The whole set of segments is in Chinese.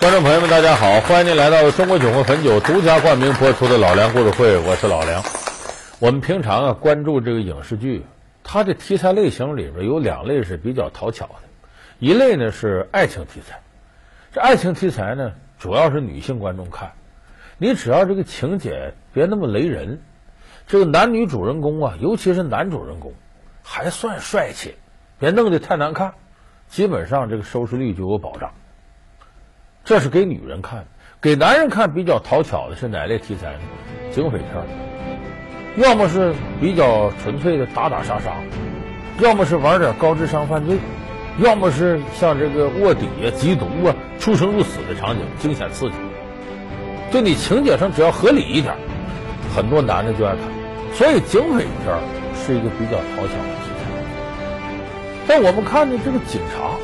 观众朋友们，大家好，欢迎您来到中国酒魂汾酒独家冠名播出的《老梁故事会》，我是老梁。我们平常啊关注这个影视剧，它的题材类型里边有两类是比较讨巧的，一类呢是爱情题材。这爱情题材呢，主要是女性观众看，你只要这个情节别那么雷人，这个男女主人公啊，尤其是男主人公还算帅气，别弄得太难看，基本上这个收视率就有保障。这是给女人看的，给男人看比较讨巧的是哪类题材呢？警匪片，要么是比较纯粹的打打杀杀，要么是玩点高智商犯罪，要么是像这个卧底啊、缉毒啊、出生入死的场景，惊险刺激。就你情节上只要合理一点，很多男的就爱看。所以警匪片是一个比较讨巧的题材。但我们看的这个警察。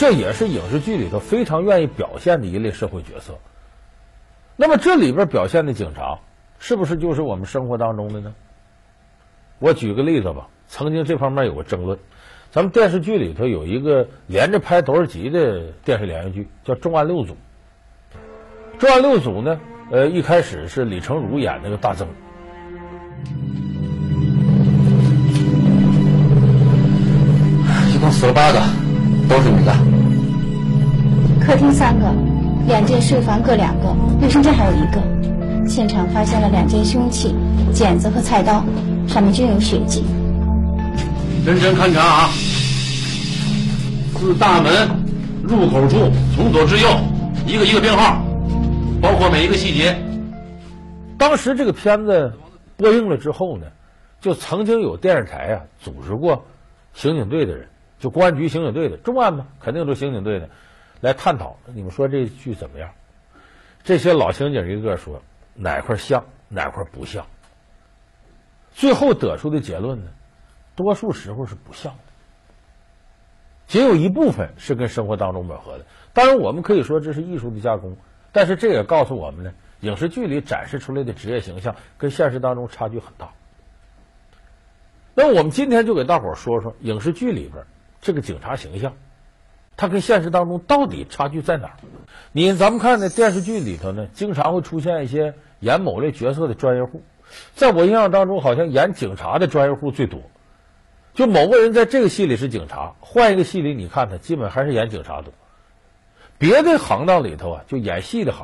这也是影视剧里头非常愿意表现的一类社会角色。那么这里边表现的警察，是不是就是我们生活当中的呢？我举个例子吧。曾经这方面有个争论，咱们电视剧里头有一个连着拍多少集的电视连续剧，叫《重案六组》。《重案六组》呢，呃，一开始是李成儒演那个大曾，一共死了八个。都是你的。客厅三个，两间睡房各两个，卫生间还有一个。现场发现了两件凶器，剪子和菜刀，上面均有血迹。认真勘查啊！自大门入口处，从左至右，一个一个编号，包括每一个细节。当时这个片子播映了之后呢，就曾经有电视台啊组织过刑警队的人。就公安局刑警队的重案嘛，肯定都刑警队的来探讨。你们说这剧怎么样？这些老刑警一个个说哪块像，哪块不像。最后得出的结论呢，多数时候是不像的，仅有一部分是跟生活当中吻合的。当然，我们可以说这是艺术的加工，但是这也告诉我们呢，影视剧里展示出来的职业形象跟现实当中差距很大。那我们今天就给大伙说说影视剧里边。这个警察形象，他跟现实当中到底差距在哪儿？你咱们看那电视剧里头呢，经常会出现一些演某类角色的专业户，在我印象当中，好像演警察的专业户最多。就某个人在这个戏里是警察，换一个戏里你看他，基本还是演警察多。别的行当里头啊，就演戏的行。